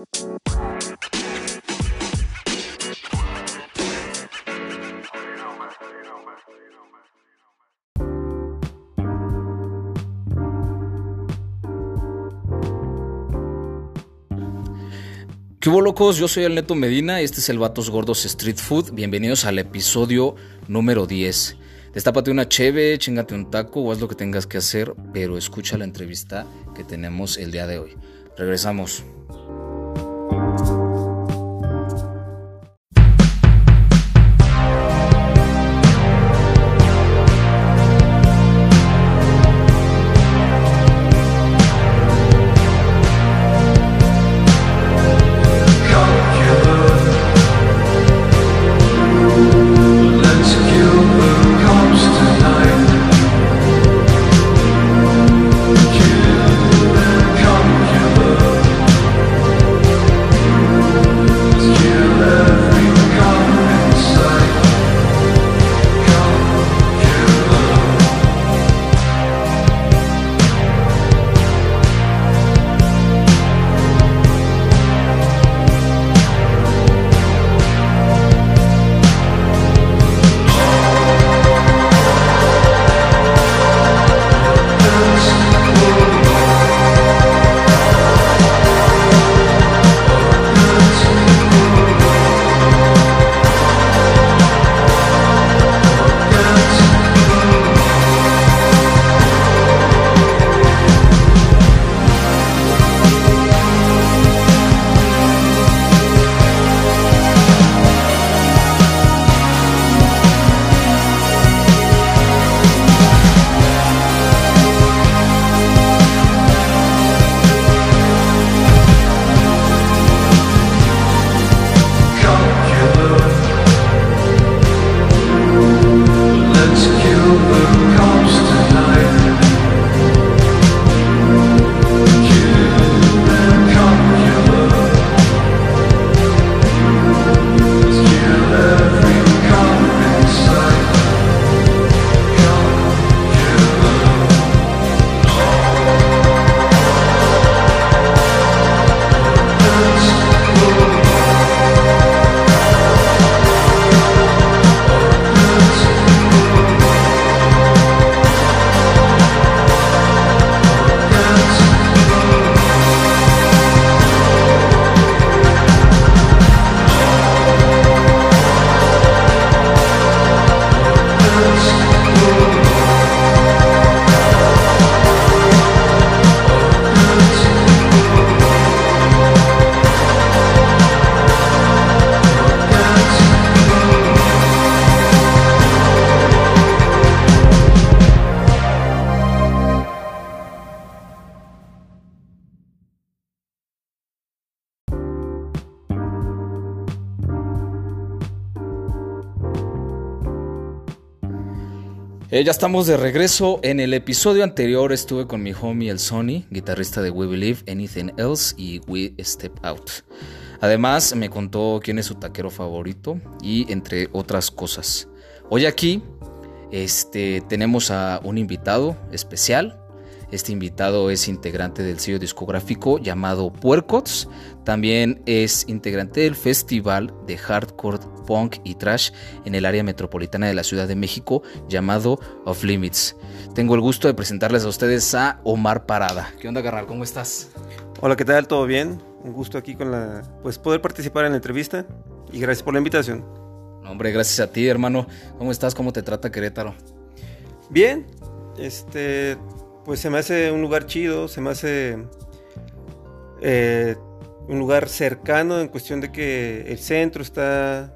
¿Qué hubo locos? Yo soy el Neto Medina, este es el Vatos Gordos Street Food. Bienvenidos al episodio número 10. Destápate una cheve, chingate un taco o haz lo que tengas que hacer, pero escucha la entrevista que tenemos el día de hoy. Regresamos. Eh, ya estamos de regreso. En el episodio anterior estuve con mi homie el Sony, guitarrista de We Believe Anything Else y We Step Out. Además me contó quién es su taquero favorito y entre otras cosas. Hoy aquí este, tenemos a un invitado especial. Este invitado es integrante del sello discográfico llamado Puercots. También es integrante del festival de hardcore, punk y trash en el área metropolitana de la Ciudad de México llamado Off Limits. Tengo el gusto de presentarles a ustedes a Omar Parada. ¿Qué onda, carnal? ¿Cómo estás? Hola, ¿qué tal? ¿Todo bien? Un gusto aquí con la pues poder participar en la entrevista y gracias por la invitación. No, hombre, gracias a ti, hermano. ¿Cómo estás? ¿Cómo te trata Querétaro? Bien. Este, pues se me hace un lugar chido, se me hace eh, un lugar cercano en cuestión de que el centro está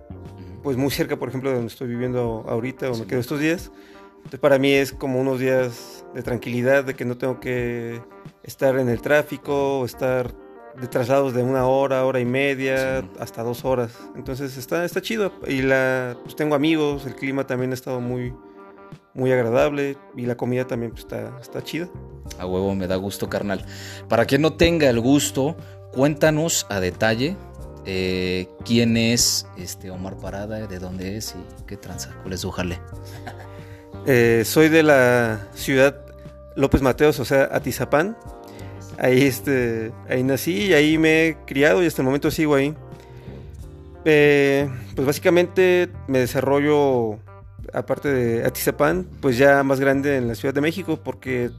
pues muy cerca, por ejemplo, de donde estoy viviendo ahorita o me quedo estos días. Entonces para mí es como unos días de tranquilidad, de que no tengo que estar en el tráfico o estar de traslados de una hora, hora y media, hasta dos horas. Entonces está, está chido. Y la, pues tengo amigos, el clima también ha estado muy, muy agradable y la comida también pues, está, está chida. A huevo, me da gusto, carnal. Para quien no tenga el gusto, cuéntanos a detalle eh, quién es este Omar Parada, de dónde es y qué tranza, cuál es su jale. Eh, soy de la ciudad López Mateos, o sea, Atizapán. Ahí, este, ahí nací y ahí me he criado y hasta el momento sigo ahí. Eh, pues básicamente me desarrollo, aparte de Atizapán, pues ya más grande en la Ciudad de México, porque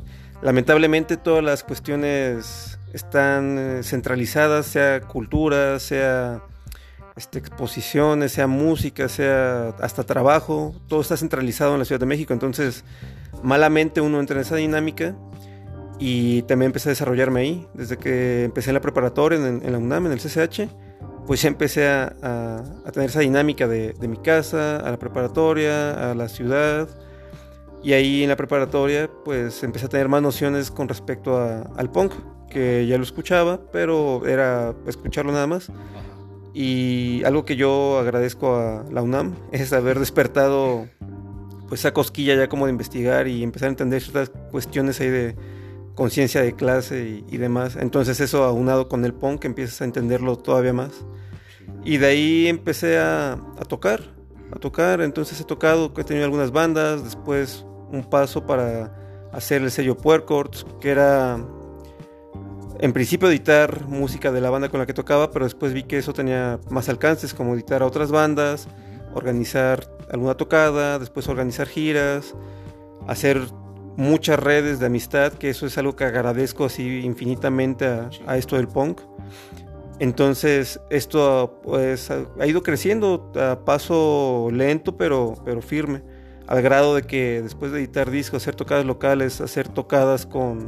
lamentablemente todas las cuestiones están eh, centralizadas, sea cultura, sea este, exposiciones, sea música, sea hasta trabajo, todo está centralizado en la Ciudad de México, entonces malamente uno entra en esa dinámica y también empecé a desarrollarme ahí, desde que empecé en la preparatoria, en, en la UNAM, en el CCH, pues ya empecé a, tener esa dinámica de, mi casa, a la preparatoria, a la ciudad. Y ahí en la preparatoria pues empecé a tener más nociones con respecto al punk, que ya lo escuchaba, pero era escucharlo nada más. Y algo que yo agradezco a la UNAM es haber despertado pues esa cosquilla ya como de investigar y empezar a entender ciertas cuestiones ahí de conciencia de clase y, demás. Entonces eso aunado con el punk empiezas a entenderlo todavía más. Y de ahí empecé a, tocar, a tocar. Entonces he tocado, he tenido algunas bandas, después un paso para hacer el sello Puercords, que era en principio editar música de la banda con la que tocaba, pero después vi que eso tenía más alcances, como editar a otras bandas, organizar alguna tocada, después organizar giras, hacer muchas redes de amistad, que eso es algo que agradezco así infinitamente a, esto del punk. Entonces, esto pues ha ido creciendo a paso lento, pero, pero firme, al grado de que después de editar discos, hacer tocadas locales, hacer tocadas con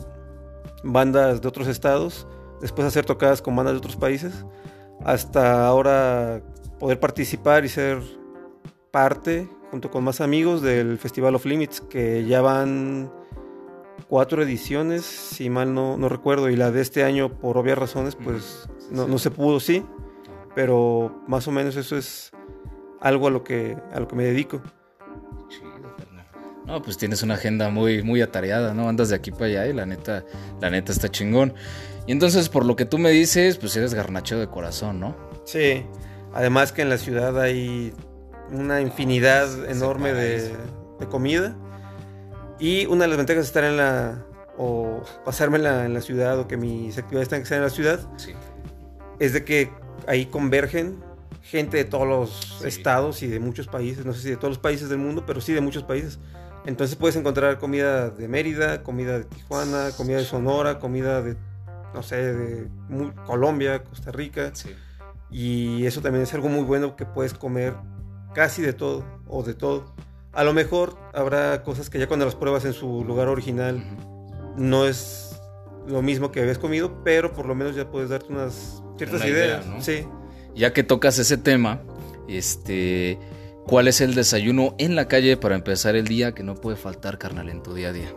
bandas de otros estados, después hacer tocadas con bandas de otros países, hasta ahora poder participar y ser parte junto con más amigos del Festival of Limits, que ya van cuatro ediciones, si mal no, no recuerdo, y la de este año, por obvias razones, pues no, no, se pudo, sí, pero más o menos eso es algo a lo que, a lo que me dedico. No, pues tienes una agenda muy, muy atareada, ¿no? Andas de aquí para allá y la neta, la neta está chingón. Y entonces, por lo que tú me dices, pues eres garnacheo de corazón, ¿no? Sí. Además que en la ciudad hay una infinidad enorme de, comida. Y una de las ventajas de estar en la. o pasarme en la, ciudad o que mis actividades tengan que ser en la ciudad. Es de que ahí convergen gente de todos los estados y de muchos países. No sé si de todos los países del mundo, pero sí de muchos países. Entonces puedes encontrar comida de Mérida, comida de Tijuana, comida de Sonora, comida de, no sé, de Colombia, Costa Rica. Y eso también es algo muy bueno que puedes comer casi de todo o de todo. A lo mejor habrá cosas que ya cuando las pruebas en su lugar original no es lo mismo que habías comido, pero por lo menos ya puedes darte unas ciertas ideas. Sí. Ya que tocas ese tema, este, ¿cuál es el desayuno en la calle para empezar el día que no puede faltar, carnal, en tu día a día?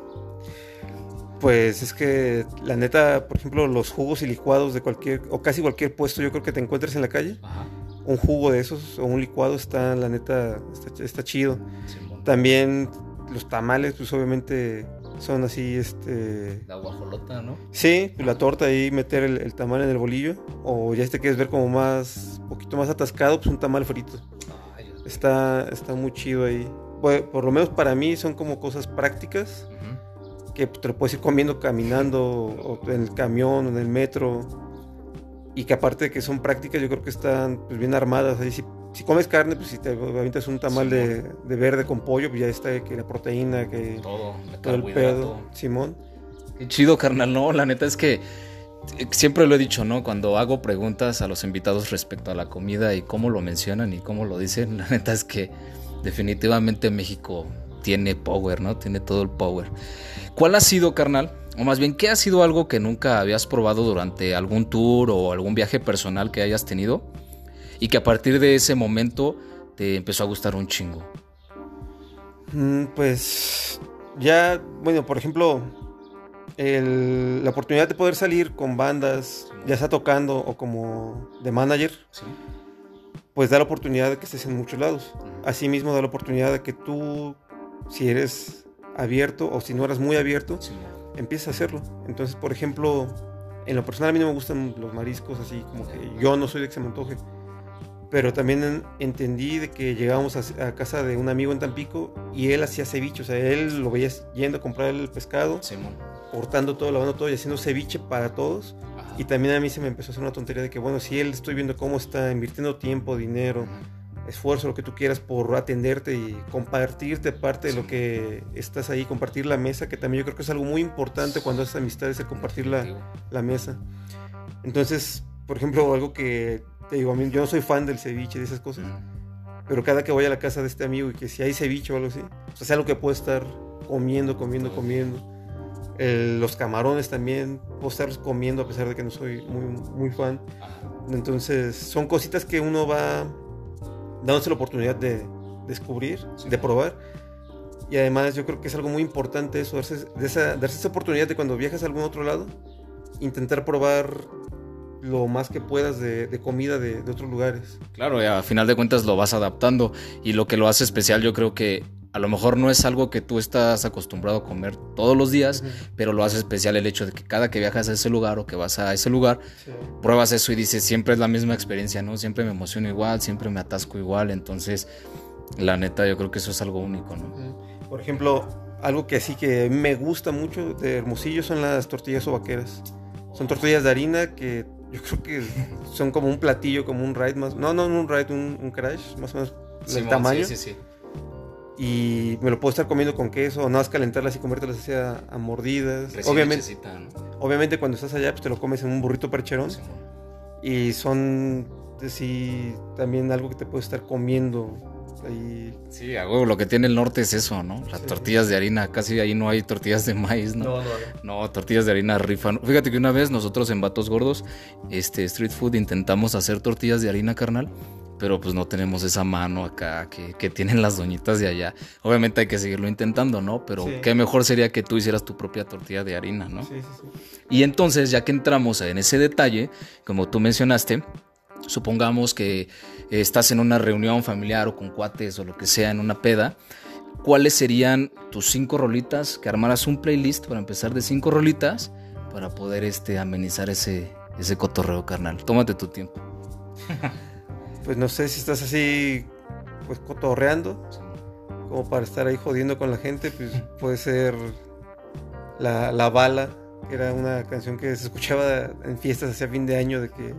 Pues es que la neta, por ejemplo, los jugos y licuados de cualquier o casi cualquier puesto yo creo que te encuentres en la calle. Ajá un jugo de esos o un licuado está, la neta, está, chido. También los tamales, pues obviamente son así, este... La guajolota, ¿no? Sí, pues, la torta ahí, meter el, tamal en el bolillo. O ya si te quieres ver como más, un poquito más atascado, pues un tamal frito. está, está muy chido ahí. por lo menos para mí son como cosas prácticas. Que te lo puedes ir comiendo caminando, o en el camión, o en el metro y que aparte de que son prácticas, yo creo que están pues, bien armadas. Ahí si, si, comes carne, pues si te avientas un tamal de, de, verde con pollo, pues ya está que la proteína, que todo, todo el pedo, Simón. Qué chido, carnal, no, la neta es que eh, siempre lo he dicho, ¿no? Cuando hago preguntas a los invitados respecto a la comida y cómo lo mencionan y cómo lo dicen, la neta es que definitivamente México tiene power, ¿no? Tiene todo el power. ¿Cuál ha sido, carnal, o más bien, ¿qué ha sido algo que nunca habías probado durante algún tour o algún viaje personal que hayas tenido? Y que a partir de ese momento te empezó a gustar un chingo. Mm, pues ya, bueno, por ejemplo, la oportunidad de poder salir con bandas, ya sea tocando o como de manager, pues da la oportunidad de que estés en muchos lados. Asimismo da la oportunidad de que tú, si eres abierto o si no eres muy abierto, empieza a hacerlo. Entonces, por ejemplo, en lo personal a mí no me gustan los mariscos así, como que yo no soy de que se me antoje. Pero también entendí de que llegábamos a, casa de un amigo en Tampico y él hacía ceviche, o sea, él lo veía yendo a comprar el pescado. cortando todo, lavando todo y haciendo ceviche para todos. Ajá. Y también a mí se me empezó a hacer una tontería de que, bueno, si él estoy viendo cómo está invirtiendo tiempo, dinero, esfuerzo, lo que tú quieras por atenderte y compartirte parte de lo que estás ahí, compartir la mesa, que también yo creo que es algo muy importante cuando haces amistades, el compartir la mesa. Entonces, por ejemplo, algo que te digo, a mí yo no soy fan del ceviche, de esas cosas, Ujú. pero cada que voy a la casa de este amigo y que si hay ceviche o algo así, o sea, es algo que puedo estar comiendo, comiendo, comiendo. El- los camarones también, puedo estar comiendo a pesar de que no soy muy, muy fan. Entonces, son cositas que uno va dándose la oportunidad de descubrir, Sí. de probar. Y además yo creo que es algo muy importante eso, darse, de esa, darse esa oportunidad de cuando viajas a algún otro lado, intentar probar lo más que puedas de, de comida de, de otros lugares. Claro, y a final de cuentas lo vas adaptando y lo que lo hace especial yo creo que a lo mejor no es algo que tú estás acostumbrado a comer todos los días, pero lo hace especial el hecho de que cada que viajas a ese lugar o que vas a ese lugar, Sí. pruebas eso y dices, siempre es la misma experiencia, ¿no? Siempre me emociono igual, siempre me atasco igual, entonces la neta yo creo que eso es algo único, ¿no? Por ejemplo, algo que sí que me gusta mucho de Hermosillo son las tortillas sobaqueras. Son tortillas de harina que yo creo que son como un platillo, como un ride más. No, no un ride, un, un crash, más o menos el Simón, tamaño. Sí, sí, sí. Y me lo puedo estar comiendo con queso, o nada más calentarlas y comértelas así a, a mordidas. Recién Obviamente, obviamente cuando estás allá, pues te lo comes en un burrito percherón. Simón. Y son, sí, también algo que te puedes estar comiendo ahí. Sí, a huevo, lo que tiene el norte es eso, ¿no? Las Sí. tortillas de harina, casi ahí no hay tortillas de maíz, ¿no? no, no. No, tortillas de harina rifan. Fíjate que una vez nosotros en Vatos Gordos, este Street Food, intentamos hacer tortillas de harina carnal, pero pues no tenemos esa mano acá que, que tienen las doñitas de allá. Obviamente hay que seguirlo intentando, ¿no? Pero Sí. qué mejor sería que tú hicieras tu propia tortilla de harina, ¿no? Sí, sí, sí. Y entonces, ya que entramos en ese detalle, como tú mencionaste, supongamos que eh, estás en una reunión familiar o con cuates o lo que sea, en una peda, ¿cuáles serían tus cinco rolitas? Que armaras un playlist para empezar de cinco rolitas para poder este, amenizar ese, ese cotorreo carnal. Tómate tu tiempo. Pues no sé si estás así, pues cotorreando, como para estar ahí jodiendo con la gente, pues puede ser la, la bala, que era una canción que se escuchaba en fiestas hacia fin de año, de que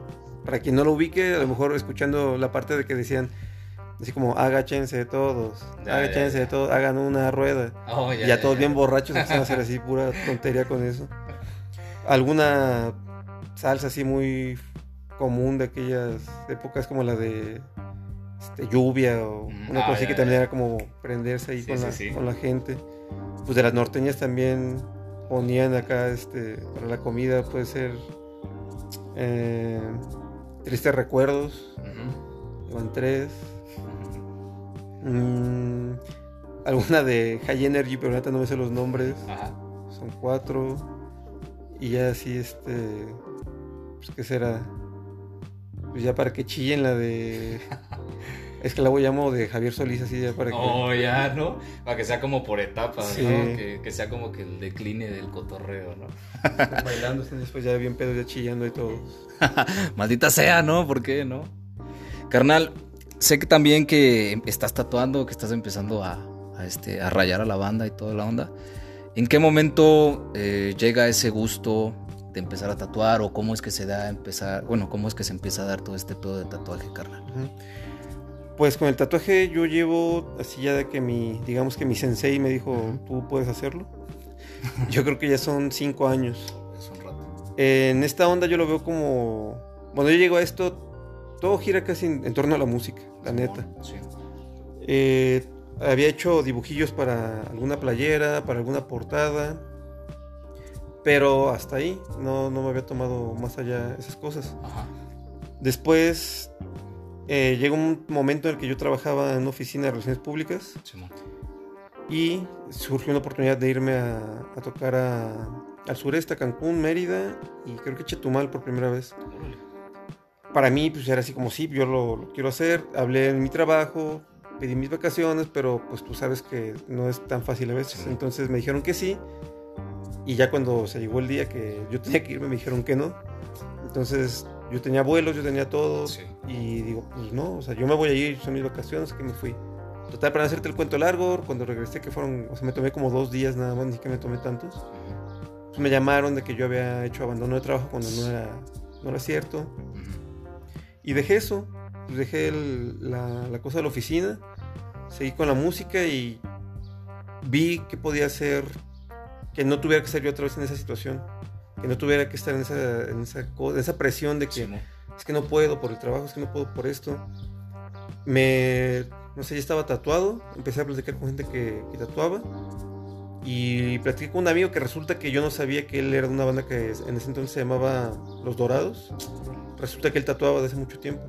para quien no lo ubique, a lo mejor escuchando la parte de que decían así como agáchense todos, Ya, agáchense ya, ya. todos, hagan una rueda. Oh, Y ya, todos bien borrachos empiezan a hacer así pura tontería con eso. Alguna salsa así muy común de aquellas épocas como la de este, lluvia o Mm, una ah, cosa así que también era como prenderse ahí Sí, con, sí, la, sí. con la gente. Pues de las norteñas también ponían acá este para la comida puede ser eh, tristes recuerdos, Ujú. van tres. Mm, alguna de High Energy, pero ahorita no me sé los nombres. Ajá. Son cuatro. Y ya así, este. Pues, ¿qué será? Pues ya para que chillen la de. Es que la voy a llamo de Javier Solís, así ya para que. Oh, ya, ¿no? Para que sea como por etapas, Sí. ¿no? Que, que sea como que el decline del cotorreo, ¿no? bailando, estén después ya bien pedos, ya chillando y todos. Maldita sea, ¿no? ¿Por qué, no? Carnal, sé que también que estás tatuando, que estás empezando a, a, este, a rayar a la banda y toda la onda. ¿En qué momento eh, llega ese gusto de empezar a tatuar o cómo es que se da a empezar, bueno, cómo es que se empieza a dar todo este pedo de tatuaje, carnal? Ujú. Pues con el tatuaje yo llevo así ya de que mi, digamos que mi sensei me dijo, tú puedes hacerlo. Yo creo que ya son cinco años. Es un rato. En esta onda yo lo veo como... Cuando yo llego a esto, todo gira casi en, en torno a la música, la neta. Sí. Eh, había hecho dibujillos para alguna playera, para alguna portada, pero hasta ahí no, no me había tomado más allá esas cosas. Ajá. Después eh, llegó un momento en el que yo trabajaba en una oficina de relaciones públicas y surgió una oportunidad de irme a, a tocar a- al sureste, a Cancún, Mérida y creo que Chetumal por primera vez. Para mí, pues era así como sí, yo lo, lo quiero hacer. Hablé en mi trabajo, pedí mis vacaciones, pero pues tú sabes que no es tan fácil a veces. Sí. Entonces me dijeron que sí. Y ya cuando se llegó el día que yo tenía que irme, me dijeron que no. Entonces yo tenía vuelos, yo tenía todo. Sí. Y digo, pues no, o sea, yo me voy a ir, son mis vacaciones, que me fui. Total, para no hacerte el cuento largo, cuando regresé, que fueron, o sea, me tomé como dos días nada más, ni siquiera me tomé tantos. Pues, me llamaron de que yo había hecho abandono de trabajo cuando no era, no era cierto. Y dejé eso, pues dejé la, la cosa de la oficina, seguí con la música y vi que podía hacer que no tuviera que ser yo otra vez en esa situación, que no tuviera que estar en esa, en esa, en esa presión de que es que no puedo por el trabajo, es que no puedo por esto. Me, no sé, ya estaba tatuado, empecé a platicar con gente que, que tatuaba y platiqué con un amigo que resulta que yo no sabía que él era de una banda que en ese entonces se llamaba Los Dorados. Resulta que él tatuaba desde hace mucho tiempo.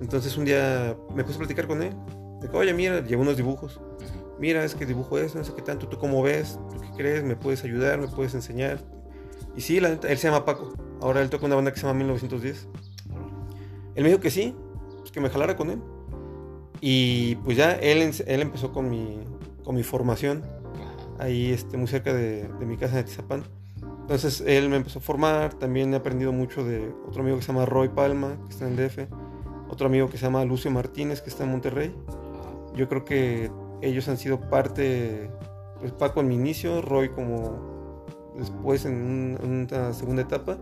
Entonces un día me puse a platicar con él. Dijo, oye, mira, llevo unos dibujos mira, es que dibujo eso, no sé qué tanto, tú cómo ves, tú qué crees, me puedes ayudar, me puedes enseñar. Y sí, la él se llama Paco, ahora él toca una banda que se llama 1910. Él me dijo que sí, pues que me jalara con él. Y pues ya él, él empezó con mi, con mi formación, ahí este, muy cerca de, de mi casa en Atizapán. Entonces él me empezó a formar, también he aprendido mucho de otro amigo que se llama Roy Palma, que está en DF, otro amigo que se llama Lucio Martínez, que está en Monterrey. Yo creo que ellos han sido parte, pues Paco en mi inicio, Roy como después en, una segunda etapa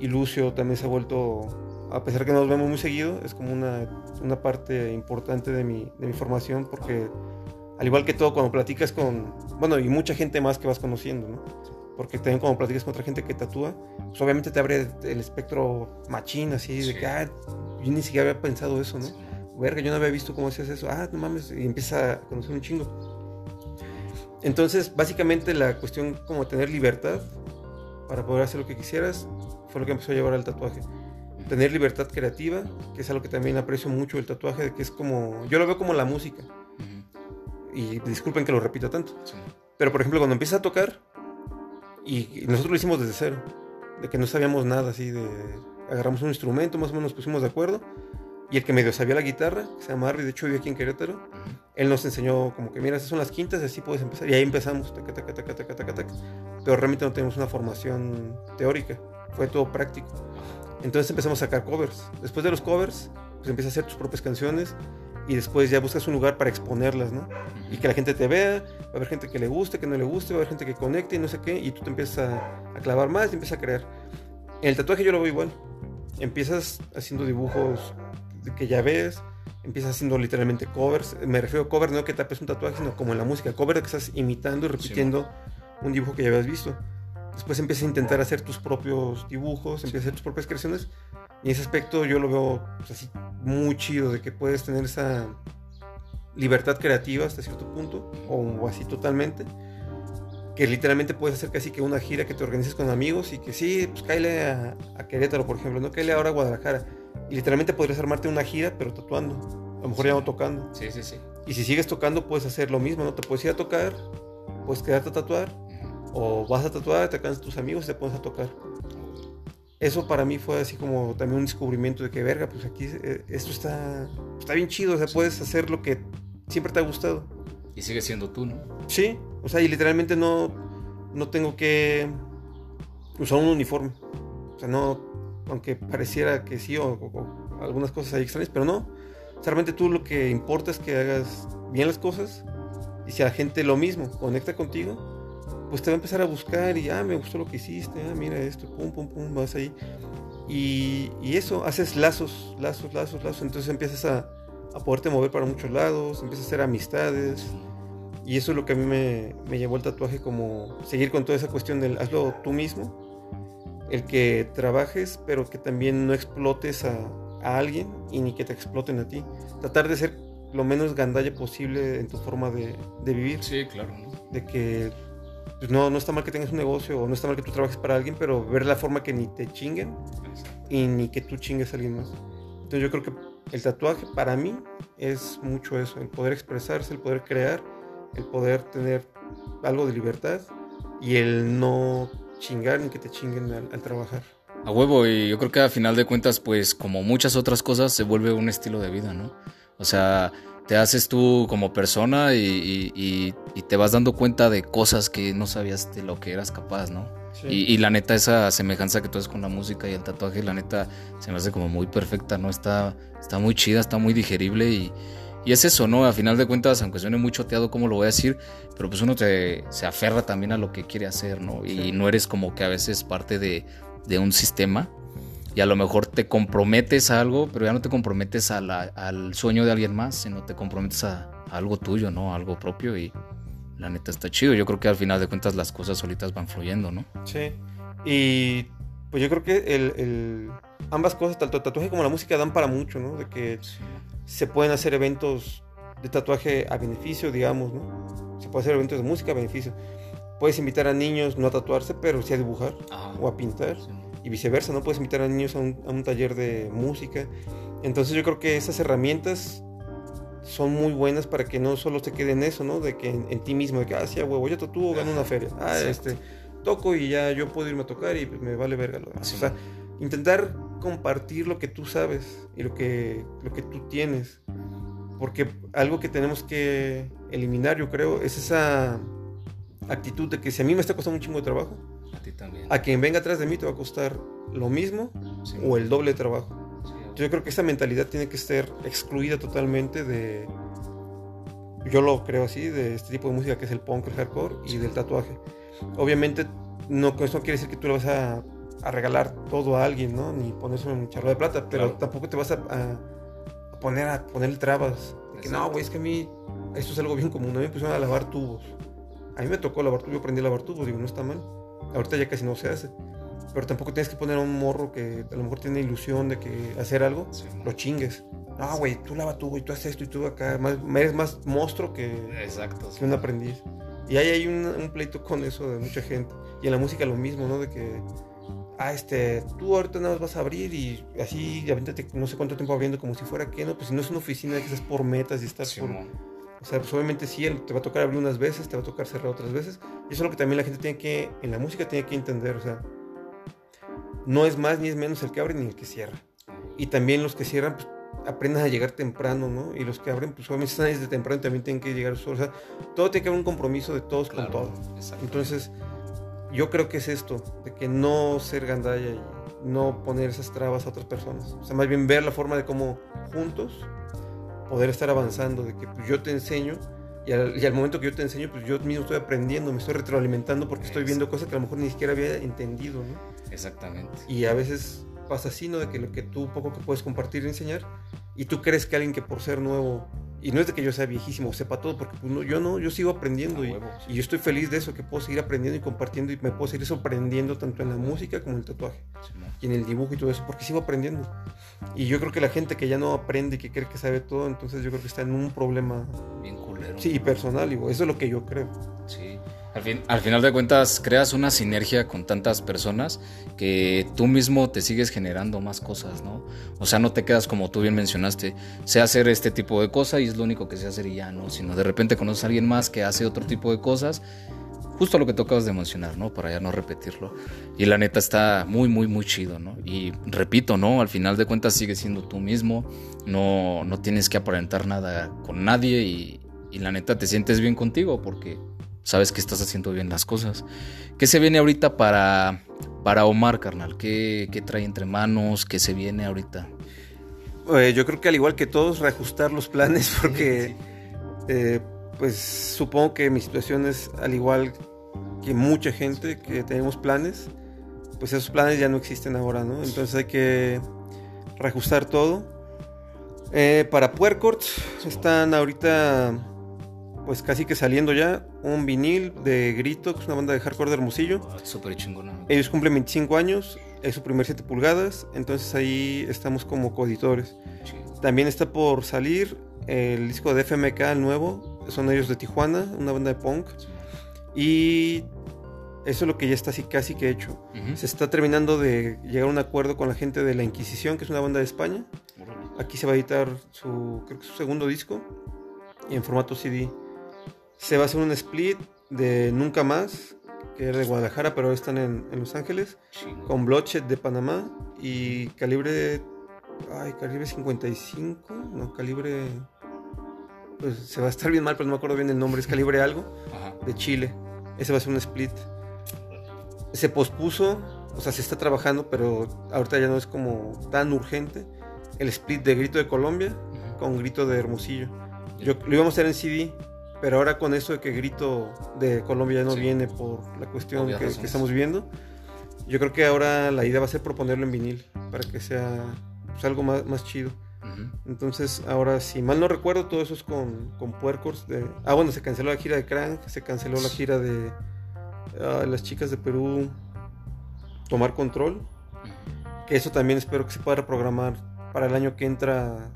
y Lucio también se ha vuelto, a pesar que nos vemos muy seguido, es como una, una parte importante de mi, de mi formación porque al igual que todo cuando platicas con, bueno, y mucha gente más que vas conociendo, ¿no? Porque también cuando platicas con otra gente que tatúa, pues obviamente te abre el espectro machín, así, de que, ah, yo ni siquiera había pensado eso, ¿no? verga, yo no había visto cómo hacías eso, ah, no mames, y empieza a conocer un chingo. Entonces, básicamente la cuestión como tener libertad para poder hacer lo que quisieras fue lo que empezó a llevar al tatuaje. Tener libertad creativa, que es algo que también aprecio mucho el tatuaje, que es como, yo lo veo como la música. Y disculpen que lo repita tanto. Pero por ejemplo, cuando empieza a tocar, y, nosotros lo hicimos desde cero, de que no sabíamos nada así, de agarramos un instrumento, más o menos nos pusimos de acuerdo, y el que medio sabía la guitarra, que se llama Harry, de hecho vive aquí en Querétaro, él nos enseñó como que, mira, esas son las quintas, así puedes empezar. Y ahí empezamos, taca, taca, taca, taca, taca, taca. Pero realmente no tenemos una formación teórica, fue todo práctico. Entonces empezamos a sacar covers. Después de los covers, pues empiezas a hacer tus propias canciones y después ya buscas un lugar para exponerlas, ¿no? Y que la gente te vea, va a haber gente que le guste, que no le guste, va a haber gente que conecte y no sé qué, y tú te empiezas a, a clavar más y empiezas a crear. En el tatuaje yo lo veo igual. Empiezas haciendo dibujos que ya ves, empiezas haciendo literalmente covers. Me refiero a cover no que tapes un tatuaje, sino como en la música, cover que estás imitando y repitiendo un dibujo que ya habías visto. Después empiezas a intentar hacer tus propios dibujos, empiezas a hacer tus propias creaciones. Y ese aspecto yo lo veo pues, así muy chido, de que puedes tener esa libertad creativa hasta cierto punto, o así totalmente que literalmente puedes hacer casi que una gira que te organices con amigos y que sí, pues cáele a, a Querétaro, por ejemplo, no cáele ahora a Guadalajara. Y literalmente podrías armarte una gira, pero tatuando. A lo mejor ya no tocando. Sí, sí, sí. Y si sigues tocando, puedes hacer lo mismo, ¿no? Te puedes ir a tocar, puedes quedarte a tatuar, o vas a tatuar, te cansas tus amigos y te pones a tocar. Eso para mí fue así como también un descubrimiento de que, verga, pues aquí eh, esto está, está bien chido, o sea, puedes hacer lo que siempre te ha gustado. Y sigue siendo tú, ¿no? Sí, o sea, y literalmente no, no tengo que usar un uniforme. O sea, no, aunque pareciera que sí o, algunas cosas hay extrañas, pero no. O sea, realmente tú lo que importa es que hagas bien las cosas y si la gente lo mismo conecta contigo, pues te va a empezar a buscar y, ah, me gustó lo que hiciste, ah, mira esto, pum, pum, pum, vas ahí. Y, y eso, haces lazos, lazos, lazos, lazos, entonces empiezas a, a poderte mover para muchos lados, empiezas a hacer amistades. Y eso es lo que a mí me, me llevó el tatuaje, como seguir con toda esa cuestión del hazlo tú mismo, el que trabajes, pero que también no explotes a, a alguien y ni que te exploten a ti. Tratar de ser lo menos gandalla posible en tu forma de, de vivir. Sí, claro. De que pues no, no está mal que tengas un negocio o no está mal que tú trabajes para alguien, pero ver la forma que ni te chinguen y ni que tú chingues a alguien más. Entonces yo creo que el tatuaje para mí es mucho eso, el poder expresarse, el poder crear, el poder tener algo de libertad y el no chingar ni que te chinguen al, trabajar. A huevo, y yo creo que a final de cuentas, pues como muchas otras cosas, se vuelve un estilo de vida, ¿no? O sea, te haces tú como persona y, y, te vas dando cuenta de cosas que no sabías de lo que eras capaz, ¿no? Y, la neta, esa semejanza que tú haces con la música y el tatuaje, la neta, se me hace como muy perfecta, ¿no? Está, está muy chida, está muy digerible y, Y es eso, ¿no? A final de cuentas, aunque suene muy choteado como lo voy a decir, pero pues uno te, se aferra también a lo que quiere hacer, ¿no? Y no eres como que a veces parte de, de un sistema y a lo mejor te comprometes a algo, pero ya no te comprometes a la, al sueño de alguien más, sino te comprometes a, algo tuyo, ¿no? algo propio y la neta está chido. Yo creo que al final de cuentas las cosas solitas van fluyendo, ¿no? Sí. Y pues yo creo que el, ambas cosas, tanto el tatuaje como la música, dan para mucho, ¿no? De que se pueden hacer eventos de tatuaje a beneficio, digamos, ¿no? Se puede hacer eventos de música a beneficio. Puedes invitar a niños no a tatuarse, pero sí a dibujar o a pintar y viceversa, ¿no? Puedes invitar a niños a un, taller de música. Entonces yo creo que esas herramientas son muy buenas para que no solo se quede en eso, ¿no? De que en, ti mismo, de que, ah, sí, huevo, yo tatúo, gano una feria. Ah, este, toco y ya yo puedo irme a tocar y me vale verga lo demás. o sea, intentar compartir lo que tú sabes y lo que, lo que tú tienes. Porque algo que tenemos que eliminar, yo creo, es esa actitud de que si a mí me está costando un chingo de trabajo, a quien venga atrás de mí te va a costar lo mismo o el doble de trabajo. Yo creo que esa mentalidad tiene que ser excluida totalmente de, yo lo creo así, de este tipo de música que es el punk, el hardcore y del tatuaje. Obviamente, no, eso no quiere decir que tú le vas a, regalar todo a alguien, ¿no? Ni ponerse un charro de plata, pero tampoco te vas a, poner a poner trabas. que no, güey, es que a mí esto es algo bien común. A mí me pusieron a lavar tubos. A mí me tocó lavar tubos, yo aprendí a lavar tubos, digo, no está mal. Ahorita ya casi no se hace. Pero tampoco tienes que poner a un morro que a lo mejor tiene ilusión de que hacer algo, lo chingues. No, güey, tú lava tú, y tú haces esto y tú acá. Más, eres más monstruo que, Exacto, que un aprendiz. Y ahí hay un, pleito con eso de mucha gente. Y en la música lo mismo, ¿no? De que, ah, este, tú ahorita nada más vas a abrir y así, avéntate no sé cuánto tiempo abriendo como si fuera que, ¿no? Pues si no es una oficina que estás por metas y estás por... O sea, pues obviamente sí, te va a tocar abrir unas veces, te va a tocar cerrar otras veces. Y eso es lo que también la gente tiene que, en la música tiene que entender. O sea, no es más ni es menos el que abre ni el que cierra. Y también los que cierran, pues aprendan a llegar temprano, ¿no? Y los que abren, pues obviamente están desde temprano y también tienen que llegar O sea, todo tiene que haber un compromiso de todos con todo. Entonces, yo creo que es esto, de que no ser gandalla y no poner esas trabas a otras personas. O sea, más bien ver la forma de cómo juntos poder estar avanzando, de que pues, yo te enseño y al, momento que yo te enseño, pues yo mismo estoy aprendiendo, me estoy retroalimentando porque estoy viendo cosas que a lo mejor ni siquiera había entendido, ¿no? Exactamente. Y a veces pasa así, ¿no? De que lo que tú poco que puedes compartir y enseñar, y tú crees que alguien que por ser nuevo y no es de que yo sea viejísimo o sepa todo, porque pues, yo no, yo sigo aprendiendo y, y, yo estoy feliz de eso, que puedo seguir aprendiendo y compartiendo y me puedo seguir sorprendiendo tanto en la música como en el tatuaje y en el dibujo y todo eso, porque sigo aprendiendo. Y yo creo que la gente que ya no aprende y que cree que sabe todo, entonces yo creo que está en un problema. Bien culero. Sí, personal, y eso es lo que yo creo. Sí. Al, final de cuentas, creas una sinergia con tantas personas que tú mismo te sigues generando más cosas, ¿no? O sea, no te quedas como tú bien mencionaste, sé hacer este tipo de cosas y es lo único que sé hacer y ya, ¿no? Sino de repente conoces a alguien más que hace otro tipo de cosas, justo lo que tú acabas de mencionar, ¿no? Para ya no repetirlo. Y la neta está muy, muy, muy chido, ¿no? Y repito, ¿no? Al final de cuentas sigues siendo tú mismo, no, no tienes que aparentar nada con nadie y la neta te sientes bien contigo porque sabes que estás haciendo bien las cosas. ¿Qué se viene ahorita para, para Omar, carnal? ¿Qué, trae entre manos? ¿Qué se viene ahorita? Eh, yo creo que al igual que todos, reajustar los planes porque, eh, pues supongo que mi situación es al igual que mucha gente que tenemos planes, pues esos planes ya no existen ahora, ¿no? Entonces hay que reajustar todo. Eh, para Puercorts están ahorita pues casi que saliendo ya, un vinil de Grito, que es una banda de hardcore de Hermosillo. Ah, súper chingona. Ellos cumplen 25 años, es su primer 7 pulgadas, entonces ahí estamos como coeditores. También está por salir el disco de FMK, el nuevo, son ellos de Tijuana, una banda de punk. Y eso es lo que ya está así casi que hecho. Se está terminando de llegar a un acuerdo con la gente de La Inquisición, que es una banda de España. Aquí se va a editar su, creo que su segundo disco y en formato CD. Se va a hacer un split de Nunca Más, que es de Guadalajara, pero están en, Los Ángeles, con Bloodshed de Panamá y calibre. Ay, calibre 55, no, calibre. Pues se va a estar bien mal, pero no me acuerdo bien el nombre, es calibre algo, de Chile. Ese va a ser un split. Se pospuso, o sea, se está trabajando, pero ahorita ya no es como tan urgente. El split de Grito de Colombia con Grito de Hermosillo Yo, lo íbamos a hacer en CD, pero ahora con eso de que Grito de Colombia ya no Sí. viene por la cuestión que, que estamos viviendo, yo creo que ahora la idea va a ser proponerlo en vinil para que sea pues, algo más, más chido. Entonces, ahora, si mal no recuerdo, todo eso es con, con Puercors. De... Ah, bueno, se canceló la gira de Crank, se canceló la gira de ah, las chicas de Perú, Tomar Control. Que eso también espero que se pueda reprogramar para el año que entra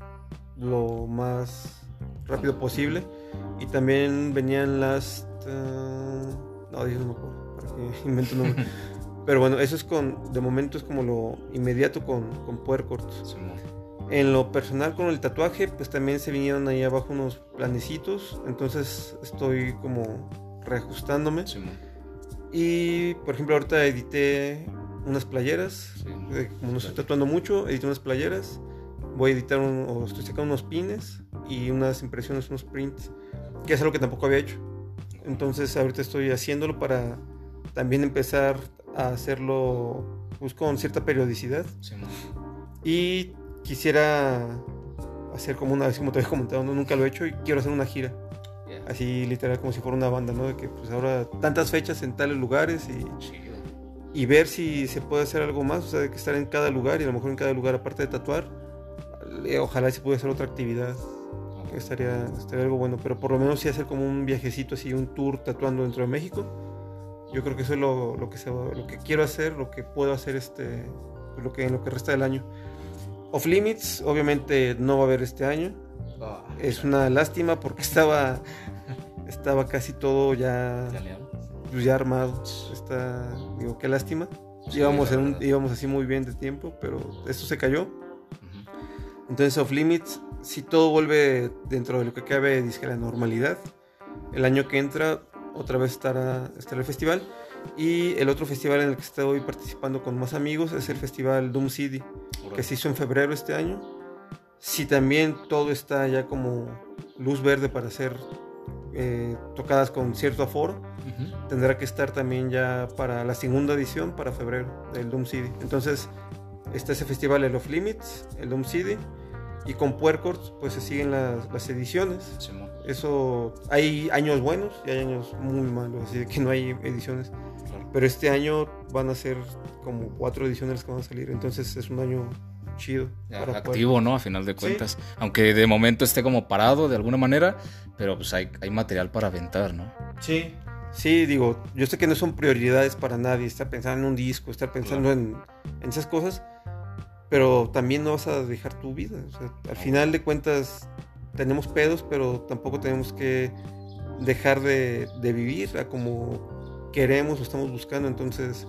lo más rápido posible. Y también venían las... ah, no, Dios, no me acuerdo. ¿Para qué invento un nombre? Pero bueno, eso es con... De momento es como lo inmediato con, con Puercourt. Simón. En lo personal con el tatuaje, pues también se vinieron ahí abajo unos planecitos. Entonces estoy como reajustándome. Simón. Y por ejemplo ahorita edité unas playeras. Sí. Como no estoy tatuando mucho, edité unas playeras. Voy a editar un, o estoy sacando unos pines y unas impresiones, unos prints. Que es algo que tampoco había hecho. Entonces ahorita estoy haciéndolo para también empezar a hacerlo pues, con cierta periodicidad. Simón. Y quisiera hacer como una vez, como te había comentado, ¿no? nunca lo he hecho y quiero hacer una gira. Yeah. Así literal como si fuera una banda, ¿no? De que pues ahora tantas fechas en tales lugares y, Chido. y ver si se puede hacer algo más, o sea, de que estar en cada lugar y a lo mejor en cada lugar aparte de tatuar, eh, ojalá se pudiera hacer otra actividad, estaría, estaría algo bueno, pero por lo menos sí hacer como un viajecito así, un tour tatuando dentro de México. Yo creo que eso es lo, lo que, se lo que quiero hacer, lo que puedo hacer este, lo que, en lo que resta del año. Off Limits, obviamente no va a haber este año. Ah, Es una lástima porque estaba, estaba casi todo ya, italiano. pues, ya armado. Está, digo, qué lástima. Sí, íbamos, en un- íbamos así muy bien de tiempo, pero esto se cayó. Entonces, Off Limits, si todo vuelve dentro de lo que cabe, dice la normalidad, el año que entra, otra vez estará, estará el festival. Y el otro festival en el que estoy participando con más amigos es el festival Doom City, que se hizo en febrero este año. Si también todo está ya como luz verde para ser eh, tocadas con cierto aforo, Ujú. tendrá que estar también ya para la segunda edición, para febrero, del Doom City. Entonces, está ese festival, el Off Limits, el Doom City, y con Puercourt, pues se siguen las, las ediciones. Simón. Eso, hay años buenos y hay años muy malos, así que no hay ediciones. Claro. Pero este año van a ser como cuatro ediciones que van a salir, entonces es un año chido. Ya, para poder- activo, ¿no? A final de cuentas. Aunque de momento esté como parado de alguna manera, pero pues hay, hay material para aventar, ¿no? Sí. Sí, digo, yo sé que no son prioridades para nadie, estar pensando en un disco, estar pensando en, en esas cosas, pero también no vas a dejar tu vida. o sea, al final de cuentas tenemos pedos, pero tampoco tenemos que dejar de, de vivir a como queremos o estamos buscando. Entonces,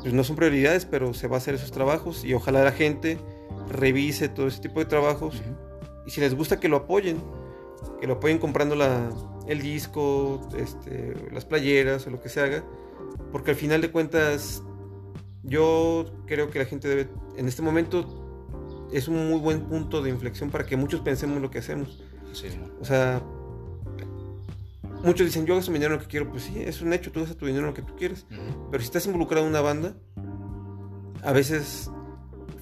pues no son prioridades, pero se va a hacer esos trabajos y ojalá la gente revise todo ese tipo de trabajos y si les gusta que lo apoyen, que lo apoyen comprando la, el disco, este, las playeras o lo que se haga, porque al final de cuentas yo creo que la gente debe, en este momento es un muy buen punto de inflexión para que muchos pensemos lo que hacemos. Simón. O sea, muchos dicen, yo gasto mi dinero en lo que quiero, pues sí, es un hecho, tú gastas tu dinero en lo que tú quieres. Pero si estás involucrado en una banda, a veces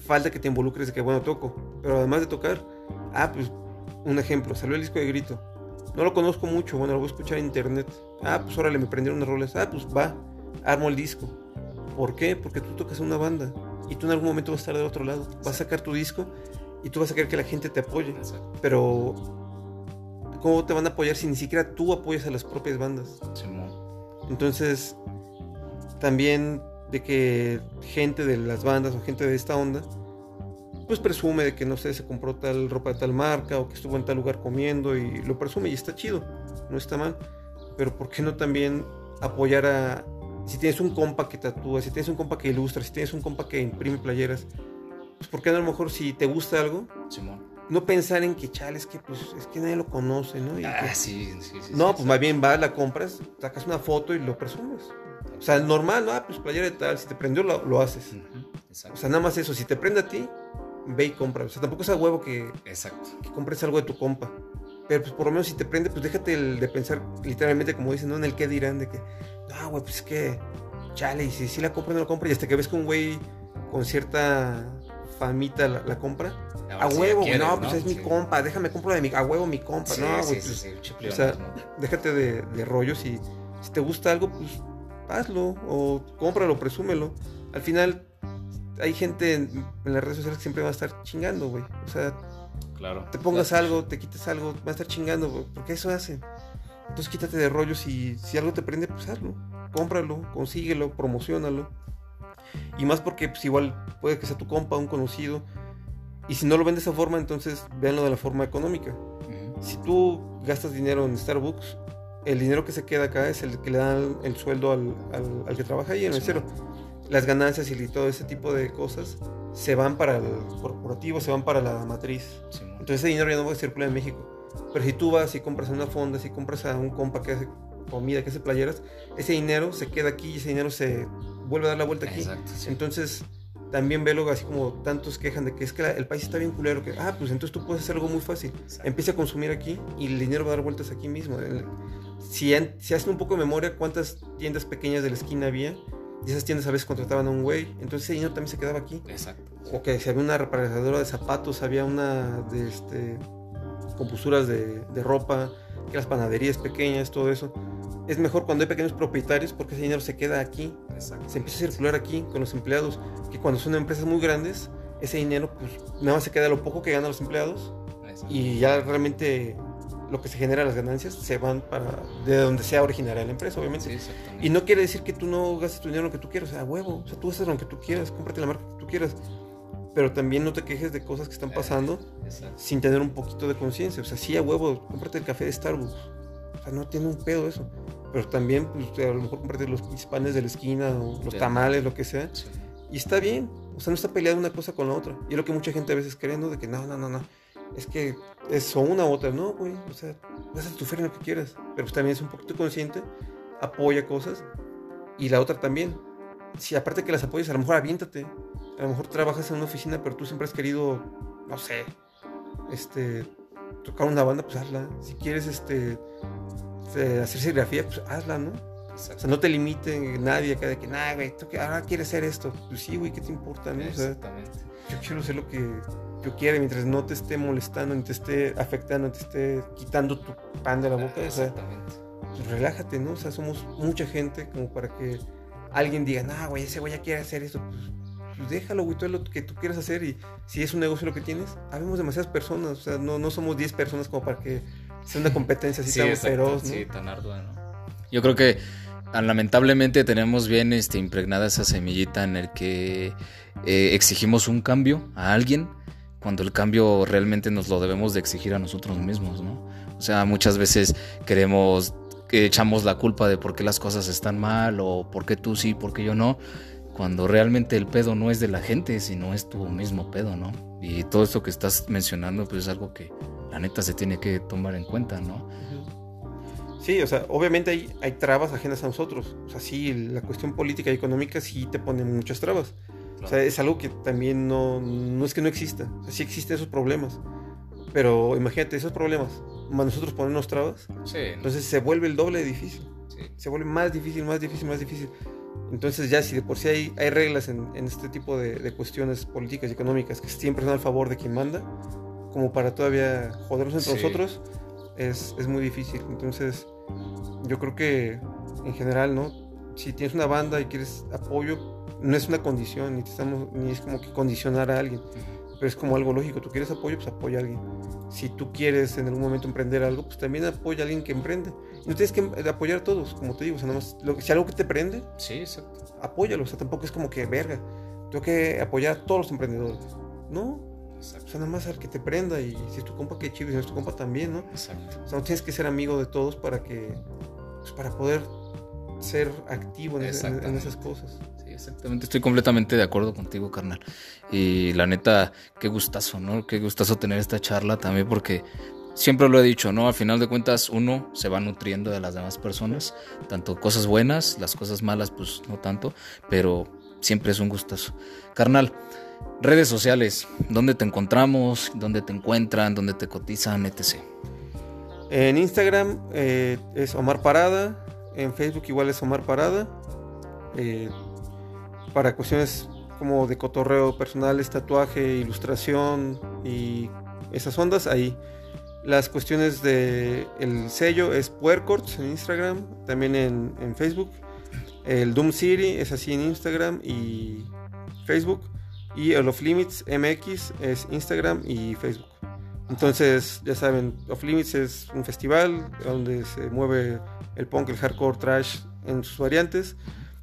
falta que te involucres de que, bueno, toco. Pero además de tocar, ah, pues, un ejemplo, salió el disco de Grito. No lo conozco mucho, bueno, lo voy a escuchar en internet. Ah, pues órale, me prendieron unas roles. Ah, pues va, armo el disco. ¿Por qué? Porque tú tocas en una banda y tú en algún momento vas a estar del otro lado. Vas a sacar tu disco y tú vas a querer que la gente te apoye. Exacto. Pero, ¿cómo te van a apoyar si ni siquiera tú apoyas a las propias bandas? Simón. Entonces, también de que gente de las bandas o gente de esta onda, pues presume de que no sé, se compró tal ropa de tal marca o que estuvo en tal lugar comiendo y lo presume y está chido, no está mal. Pero ¿por qué no también apoyar a... Si tienes un compa que tatúa, si tienes un compa que ilustra, si tienes un compa que imprime playeras, pues ¿por qué no a lo mejor si te gusta algo, Simón. no pensar en que chale, es que pues es que nadie lo conoce, ¿no? Y que- Ah, sí, sí, sí. no, sí, pues sí. más bien vas, la compras, sacas una foto y lo presumes. O sea, normal, ¿no? Ah, pues playera de tal, si te prendió lo, lo haces. Exacto. O sea, nada más eso, si te prende a ti, ve y compra. O sea, tampoco es a huevo que, Exacto. que compres algo de tu compa. Pero pues por lo menos si te prende, pues déjate el de pensar literalmente como dicen, ¿no? En el que dirán de que, no, güey, pues es que, chale, y si, si la compra no la compra, y hasta que ves que un güey con cierta famita la, compra. A, huevo, no, pues es mi compa, déjame compro de mi, a huevo mi compa, no, güey. Pues, o sea, déjate de, de rollos y si te gusta algo, pues hazlo o cómpralo, presúmelo. Al final hay gente en, las redes sociales que siempre va a estar chingando, güey. O sea, claro, te pongas algo, te quites algo, va a estar chingando, güey. Porque eso hace. Entonces quítate de rollos y si algo te prende, pues hazlo. Cómpralo, consíguelo, promocionalo. Y más porque pues igual puede que sea tu compa, un conocido. Y si no lo ven de esa forma, entonces véanlo de la forma económica. Si tú gastas dinero en Starbucks, el dinero que se queda acá es el que le dan el sueldo al, al, que trabaja ahí en el cero. Las ganancias y todo ese tipo de cosas se van para el corporativo, se van para la matriz. Entonces ese dinero ya no va a circular en México. Pero si tú vas y compras una fonda, si compras a un compa que hace comida, que hace playeras, ese dinero se queda aquí y ese dinero se vuelve a dar la vuelta aquí. Entonces también velo así como tantos quejan de que es que el país está bien culero, que, ah, pues entonces tú puedes hacer algo muy fácil. Empieza a consumir aquí y el dinero va a dar vueltas aquí mismo si, si hacen un poco de memoria, cuántas tiendas pequeñas de la esquina había, y esas tiendas a veces contrataban a un güey, entonces ese dinero también se quedaba aquí. Exacto. O que si había una reparadora de zapatos, había una de este, composturas de, de ropa, que las panaderías pequeñas, todo eso. Es mejor cuando hay pequeños propietarios porque ese dinero se queda aquí, Exacto. se empieza a circular aquí con los empleados, que cuando son empresas muy grandes, ese dinero pues nada más se queda lo poco que ganan los empleados y ya realmente lo que se genera las ganancias se van para de donde sea originaria la empresa, obviamente. y no quiere decir que tú no gastes tu dinero en lo que tú quieras, sea, huevo, o sea, tú gastas lo que tú quieras, cómprate la marca que tú quieras. Pero también no te quejes de cosas que están eh, pasando sin tener un poquito de conciencia. O sea, sí, a huevo, cómprate el café de Starbucks. O sea, no tiene un pedo eso. Pero también, pues, a lo mejor cómprate los panes de la esquina o los tamales, lo que sea. Y está bien. O sea, no está peleada una cosa con la otra. Y es lo que mucha gente a veces cree, ¿no? De que no, no, no, no es que es una u otra, no, güey, o sea, vas a tu feria lo que quieras, pero pues también es un poquito consciente, apoya cosas y la otra también. Si aparte que las apoyas, a lo mejor aviéntate, a lo mejor trabajas en una oficina, pero tú siempre has querido, no sé, este, tocar una banda, pues hazla. Si quieres, este, este hacer serigrafía, pues hazla, ¿no? O sea, no te limite nadie acá de que, nah, güey, tú ahora quieres hacer esto. Pues sí, güey, ¿qué te importa? ¿no? Exactamente. yo quiero hacer lo que yo quiero, mientras no te esté molestando, ni te esté afectando, ni te esté quitando tu pan de la boca. O sea, pues relájate, ¿no? O sea, somos mucha gente como para que alguien diga, nah, güey, ese güey ya quiere hacer esto. Pues, pues déjalo, güey, todo lo que tú quieras hacer. Y si es un negocio lo que tienes, habemos demasiadas personas. O sea, no, no somos 10 personas como para que sea una competencia así tan feroz, ¿no? Sí, tan ardua, ¿no? Yo creo que lamentablemente tenemos bien este, impregnada esa semillita en el que eh, exigimos un cambio a alguien cuando el cambio realmente nos lo debemos de exigir a nosotros mismos, ¿no? O sea, muchas veces queremos que echamos la culpa de por qué las cosas están mal o por qué tú sí, por qué yo no, cuando realmente el pedo no es de la gente, sino es tu mismo pedo, ¿no? Y todo esto que estás mencionando, pues es algo que la neta se tiene que tomar en cuenta, ¿no? Sí, o sea, obviamente hay, hay trabas ajenas a nosotros. O sea, sí, la cuestión política y económica sí te pone muchas trabas. O sea, es algo que también no, no es que no exista. O sea, sí existen esos problemas. Pero imagínate, esos problemas, más nosotros ponernos trabas, entonces se vuelve el doble de difícil. Se vuelve más difícil, más difícil, más difícil. Entonces ya si de por sí hay, hay reglas en, en, este tipo de, de, cuestiones políticas y económicas que siempre son al favor de quien manda, como para todavía jodernos entre nosotros, es, es, muy difícil. Entonces yo creo que en general, ¿no? Si tienes una banda y quieres apoyo, no es una condición, ni, estamos, ni es como que condicionar a alguien, pero es como algo lógico. Tú quieres apoyo, pues apoya a alguien. Si tú quieres en algún momento emprender algo, pues también apoya a alguien que emprende. No tienes que apoyar a todos, como te digo, o sea, nada más, lo, si algo que te prende, sí, exacto. apóyalo, o sea, tampoco es como que verga. Tengo que apoyar a todos los emprendedores. No, O sea, nada más al que te prenda y si es tu compa, que chido, y si es tu compa también, ¿no? Exacto. O sea, no tienes que ser amigo de todos para que, pues, para poder ser activo en, en esas cosas exactamente. Estoy completamente de acuerdo contigo, carnal. Y la neta, qué gustazo, ¿no? Qué gustazo tener esta charla también porque siempre lo he dicho, ¿no? Al final de cuentas uno se va nutriendo de las demás personas, tanto cosas buenas, las cosas malas pues no tanto, pero siempre es un gustazo. Carnal, redes sociales, ¿dónde te encontramos? ¿Dónde te encuentran? ¿Dónde te cotizan? etc. En Instagram eh, es Omar Parada, en Facebook igual es Omar Parada. Eh, para cuestiones como de cotorreo personal, es tatuaje, ilustración y esas ondas, ahí. Las cuestiones de el sello es Puercorts en Instagram, también en, en Facebook. El Doom City es así en Instagram y Facebook. Y el Off Limits MX es Instagram y Facebook. Entonces, ya saben, Off Limits es un festival donde se mueve el punk, el hardcore, trash en sus variantes.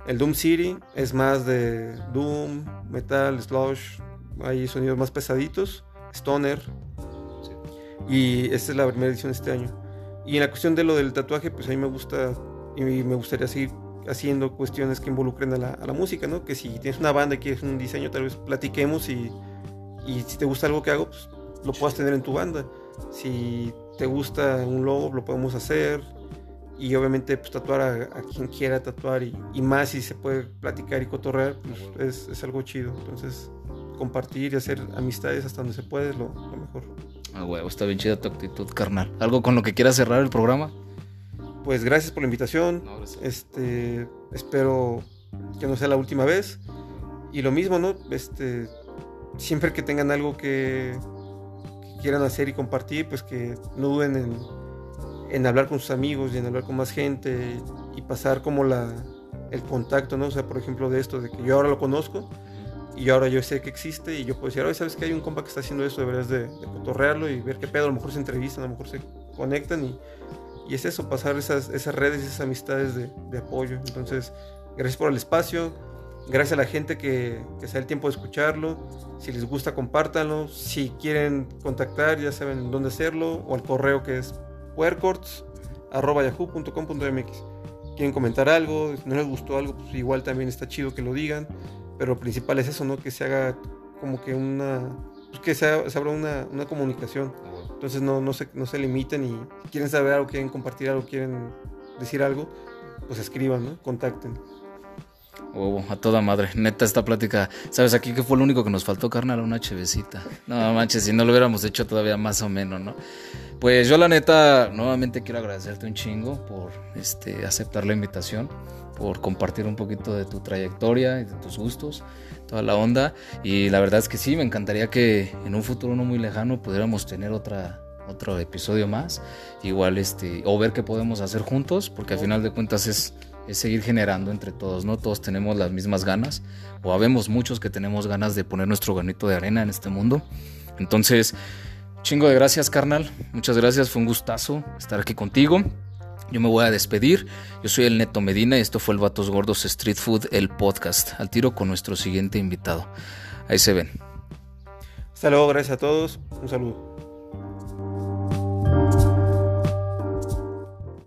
El Doom City es más de Doom, Metal, Slush, hay sonidos más pesaditos, Stoner. Y esta es la primera edición de este año. Y en la cuestión de lo del tatuaje, pues a mí me gusta y me gustaría seguir haciendo cuestiones que involucren a la, música, ¿no? Que si tienes una banda y quieres un diseño, tal vez platiquemos y, y si te gusta algo que hago, pues lo puedas tener en tu banda. Si te gusta un logo, lo podemos hacer. Y obviamente, pues tatuar a, quien quiera tatuar y, más si se puede platicar y cotorrear, pues es, algo chido. Entonces, compartir y hacer amistades hasta donde se puede es lo, mejor. Ah, huevo, está bien chida tu actitud, carnal. ¿Algo con lo que quieras cerrar el programa? pues gracias por la invitación. este, espero que no sea la última vez. Y lo mismo, ¿no? Este, siempre que tengan algo que, quieran hacer y compartir, pues que no duden en, en, hablar con sus amigos y en hablar con más gente y pasar como la, el contacto, ¿no? O sea, por ejemplo, de esto, de que yo ahora lo conozco y ahora yo sé que existe y yo puedo decir, oye, ¿sabes que hay un compa que está haciendo esto? Deberías de, de cotorrearlo y ver qué pedo, a lo mejor se entrevistan, a lo mejor se conectan y y es eso, pasar esas, esas redes, esas amistades de, de, apoyo. Entonces, gracias por el espacio, gracias a la gente que, que se da el tiempo de escucharlo. Si les gusta, compártanlo. Si quieren contactar, ya saben dónde hacerlo, o al correo que es puercorts.yahoo.com.mx. Quieren comentar algo, no les gustó algo, pues igual también está chido que lo digan. Pero lo principal es eso, ¿no? Que se haga como que una. Pues que se, se abra una, una comunicación entonces no, no, se, no se limiten y si quieren saber algo, quieren compartir algo, quieren decir algo, pues escriban, ¿no? Contacten. Oh, a toda madre. Neta, esta plática. ¿Sabes aquí que fue lo único que nos faltó, carnal? Una chevecita. No manches, si no lo hubiéramos hecho todavía más o menos, ¿no? Pues yo, la neta, nuevamente quiero agradecerte un chingo por este, aceptar la invitación, por compartir un poquito de tu trayectoria y de tus gustos toda la onda. Y la verdad es que sí, me encantaría que en un futuro no muy lejano pudiéramos tener otra, otro episodio más. Igual, este, o ver qué podemos hacer juntos, porque al final de cuentas es, es seguir generando entre todos, ¿no? Todos tenemos las mismas ganas, o habemos muchos que tenemos ganas de poner nuestro granito de arena en este mundo. Entonces, chingo de gracias, carnal. Muchas gracias, fue un gustazo estar aquí contigo. Yo me voy a despedir. Yo soy el Neto Medina y esto fue el Vatos Gordos Street Food, el podcast. Al tiro con nuestro siguiente invitado. Ahí se ven. Hasta luego, gracias a todos. Un saludo.